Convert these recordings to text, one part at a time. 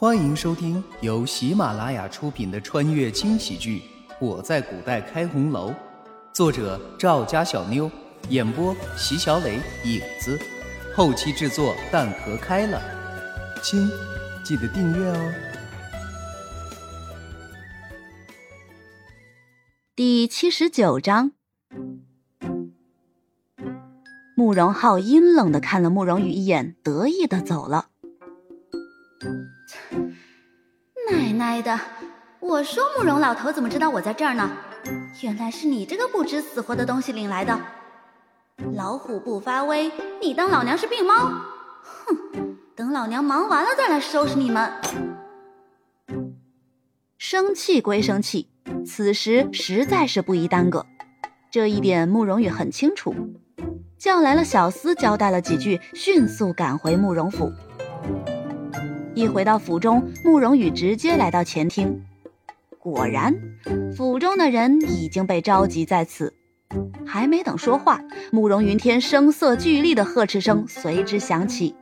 欢迎收听由喜马拉雅出品的穿越轻喜剧《我在古代开红楼》，作者赵家小妞，演播席小磊、影子，后期制作蛋壳开了。亲，记得订阅哦。第七十九章，慕容浩阴冷的看了慕容羽一眼，得意的走了。奶奶的！我说慕容老头怎么知道我在这儿呢？原来是你这个不知死活的东西领来的。老虎不发威，你当老娘是病猫？哼！等老娘忙完了再来收拾你们。生气归生气，此时实在是不宜耽搁。这一点慕容羽很清楚，叫来了小厮，交代了几句，迅速赶回慕容府。一回到府中，慕容羽直接来到前厅。果然，府中的人已经被召集在此。还没等说话，慕容云天声色俱厉的呵斥声随之响起：“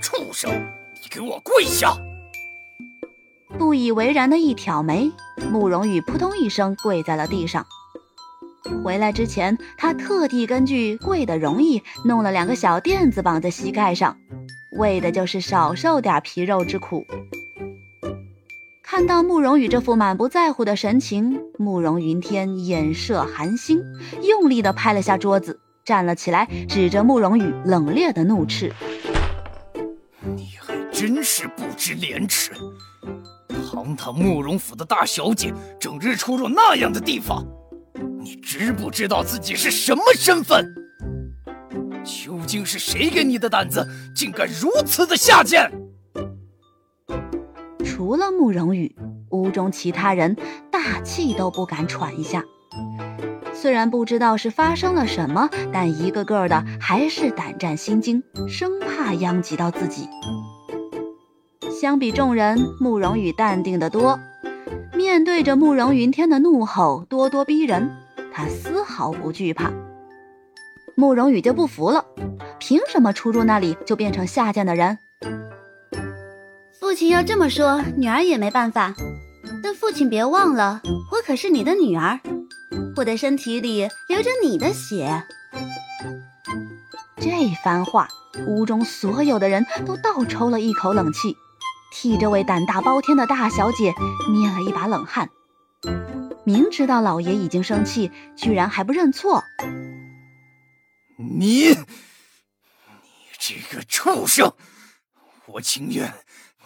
畜生，你给我跪下！”不以为然的一挑眉，慕容羽扑通一声跪在了地上。回来之前，他特地根据跪的容易，弄了两个小垫子绑在膝盖上。为的就是少受点皮肉之苦。看到慕容羽这副满不在乎的神情，慕容云天眼射寒星，用力地拍了下桌子，站了起来，指着慕容羽冷冽的怒斥：“你还真是不知廉耻！堂堂慕容府的大小姐，整日出入那样的地方，你知不知道自己是什么身份？”究竟是谁给你的胆子，竟敢如此的下贱？除了慕容羽，屋中其他人大气都不敢喘一下。虽然不知道是发生了什么，但一个个的还是胆战心惊，生怕殃及到自己。相比众人，慕容羽淡定得多。面对着慕容云天的怒吼，咄咄逼人，他丝毫不惧怕。慕容羽就不服了，凭什么出入那里就变成下贱的人？父亲要这么说，女儿也没办法。但父亲别忘了，我可是你的女儿，我的身体里流着你的血。这番话，屋中所有的人都倒抽了一口冷气，替这位胆大包天的大小姐捏了一把冷汗。明知道老爷已经生气，居然还不认错。你，你这个畜生！我情愿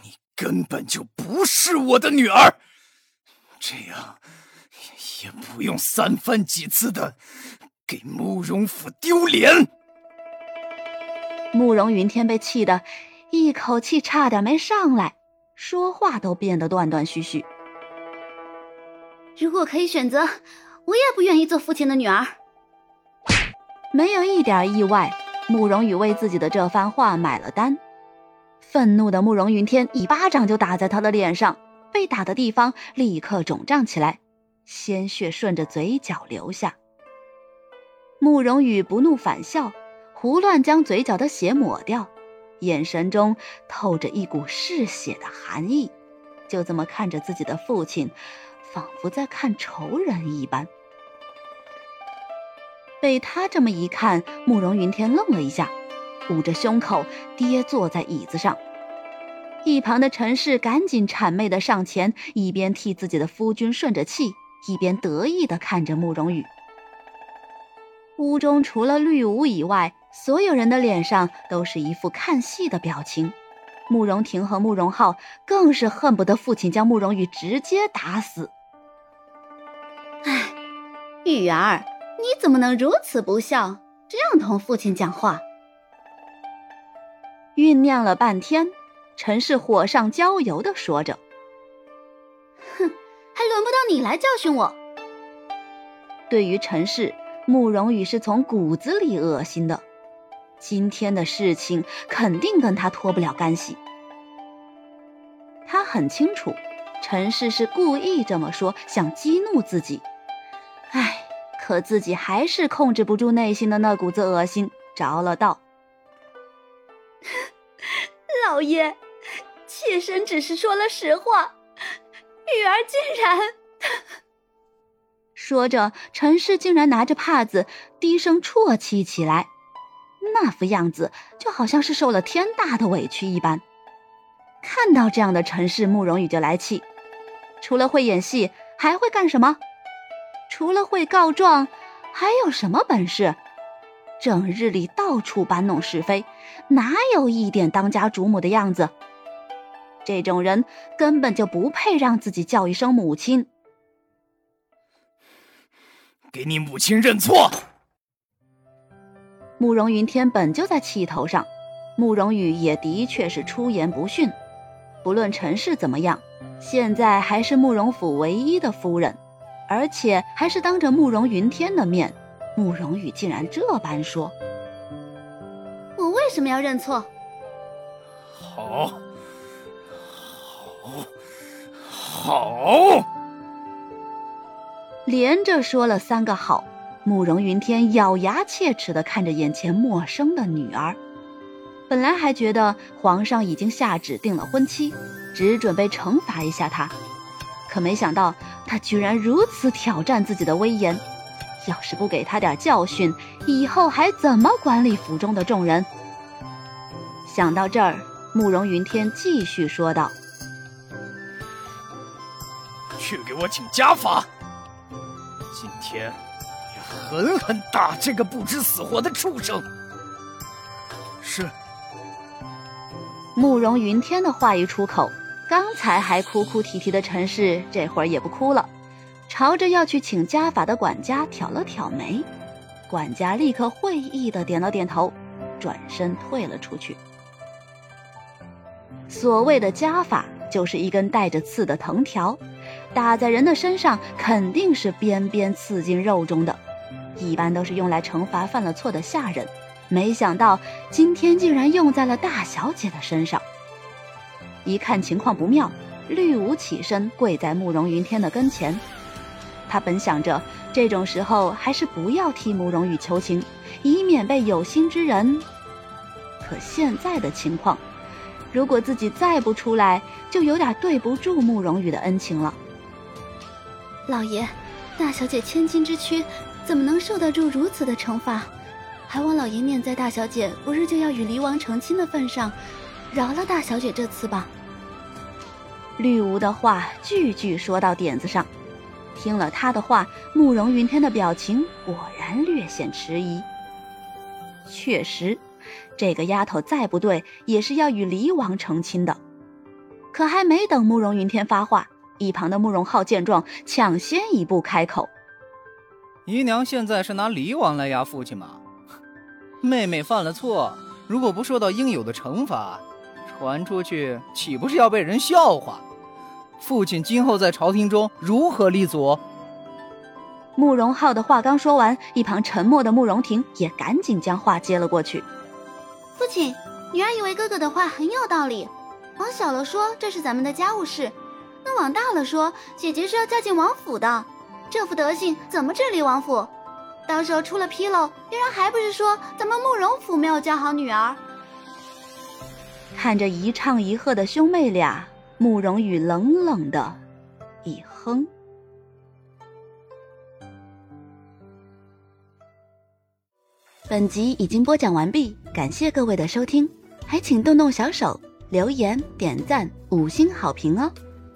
你根本就不是我的女儿，这样也不用三番几次的给慕容府丢脸。慕容云天被气得一口气差点没上来，说话都变得断断续续。如果可以选择，我也不愿意做父亲的女儿。没有一点意外，慕容羽为自己的这番话买了单。愤怒的慕容云天一巴掌就打在他的脸上，被打的地方立刻肿胀起来，鲜血顺着嘴角流下。慕容羽不怒反笑，胡乱将嘴角的血抹掉，眼神中透着一股嗜血的寒意，就这么看着自己的父亲，仿佛在看仇人一般。被他这么一看，慕容云天愣了一下，捂着胸口跌坐在椅子上。一旁的陈氏赶紧谄媚的上前，一边替自己的夫君顺着气，一边得意的看着慕容羽。屋中除了绿芜以外，所有人的脸上都是一副看戏的表情。慕容婷和慕容浩更是恨不得父亲将慕容羽直接打死。唉，羽儿。你怎么能如此不孝，这样同父亲讲话？酝酿了半天，陈氏火上浇油的说着：“哼，还轮不到你来教训我。”对于陈氏，慕容羽是从骨子里恶心的。今天的事情肯定跟他脱不了干系。他很清楚，陈氏是故意这么说，想激怒自己。唉。可自己还是控制不住内心的那股子恶心，着了道。老爷，妾身只是说了实话，玉儿竟然……说着，陈氏竟然拿着帕子低声啜泣起来，那副样子就好像是受了天大的委屈一般。看到这样的陈氏，慕容羽就来气，除了会演戏，还会干什么？除了会告状，还有什么本事？整日里到处搬弄是非，哪有一点当家主母的样子？这种人根本就不配让自己叫一声母亲。给你母亲认错。慕容云天本就在气头上，慕容羽也的确是出言不逊。不论陈氏怎么样，现在还是慕容府唯一的夫人，而且还是当着慕容云天的面。慕容羽竟然这般说：“我为什么要认错？”好，好，好，连着说了三个好。慕容云天咬牙切齿的看着眼前陌生的女儿，本来还觉得皇上已经下旨定了婚期，只准备惩罚一下他，可没想到他居然如此挑战自己的威严。要是不给他点教训，以后还怎么管理府中的众人？想到这儿，慕容云天继续说道：“去给我请家法，今天你狠狠打这个不知死活的畜生！”是。慕容云天的话一出口，刚才还哭哭啼啼的陈氏，这会儿也不哭了。朝着要去请家法的管家挑了挑眉，管家立刻会意的点了点头，转身退了出去。所谓的家法，就是一根带着刺的藤条，打在人的身上，肯定是边边刺进肉中的，一般都是用来惩罚犯了错的下人。没想到今天竟然用在了大小姐的身上。一看情况不妙，绿芜起身跪在慕容云天的跟前。他本想着这种时候还是不要替慕容羽求情，以免被有心之人。可现在的情况，如果自己再不出来，就有点对不住慕容羽的恩情了。老爷，大小姐千金之躯，怎么能受得住如此的惩罚？还望老爷念在大小姐不日就要与离王成亲的份上，饶了大小姐这次吧。绿芜的话句句说到点子上。听了他的话，慕容云天的表情果然略显迟疑。确实，这个丫头再不对，也是要与离王成亲的。可还没等慕容云天发话，一旁的慕容浩见状，抢先一步开口：“姨娘现在是拿离王来压父亲吗？妹妹犯了错，如果不受到应有的惩罚，传出去岂不是要被人笑话？”父亲今后在朝廷中如何立足？慕容浩的话刚说完，一旁沉默的慕容婷也赶紧将话接了过去。父亲，女儿以为哥哥的话很有道理。往小了说，这是咱们的家务事；那往大了说，姐姐是要嫁进王府的。这副德行怎么治理王府？到时候出了纰漏，别人还不是说咱们慕容府没有教好女儿？看着一唱一和的兄妹俩。慕容羽冷冷的一哼。本集已经播讲完毕，感谢各位的收听，还请动动小手留言、点赞、五星好评哦！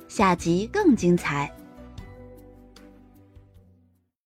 下集更精彩。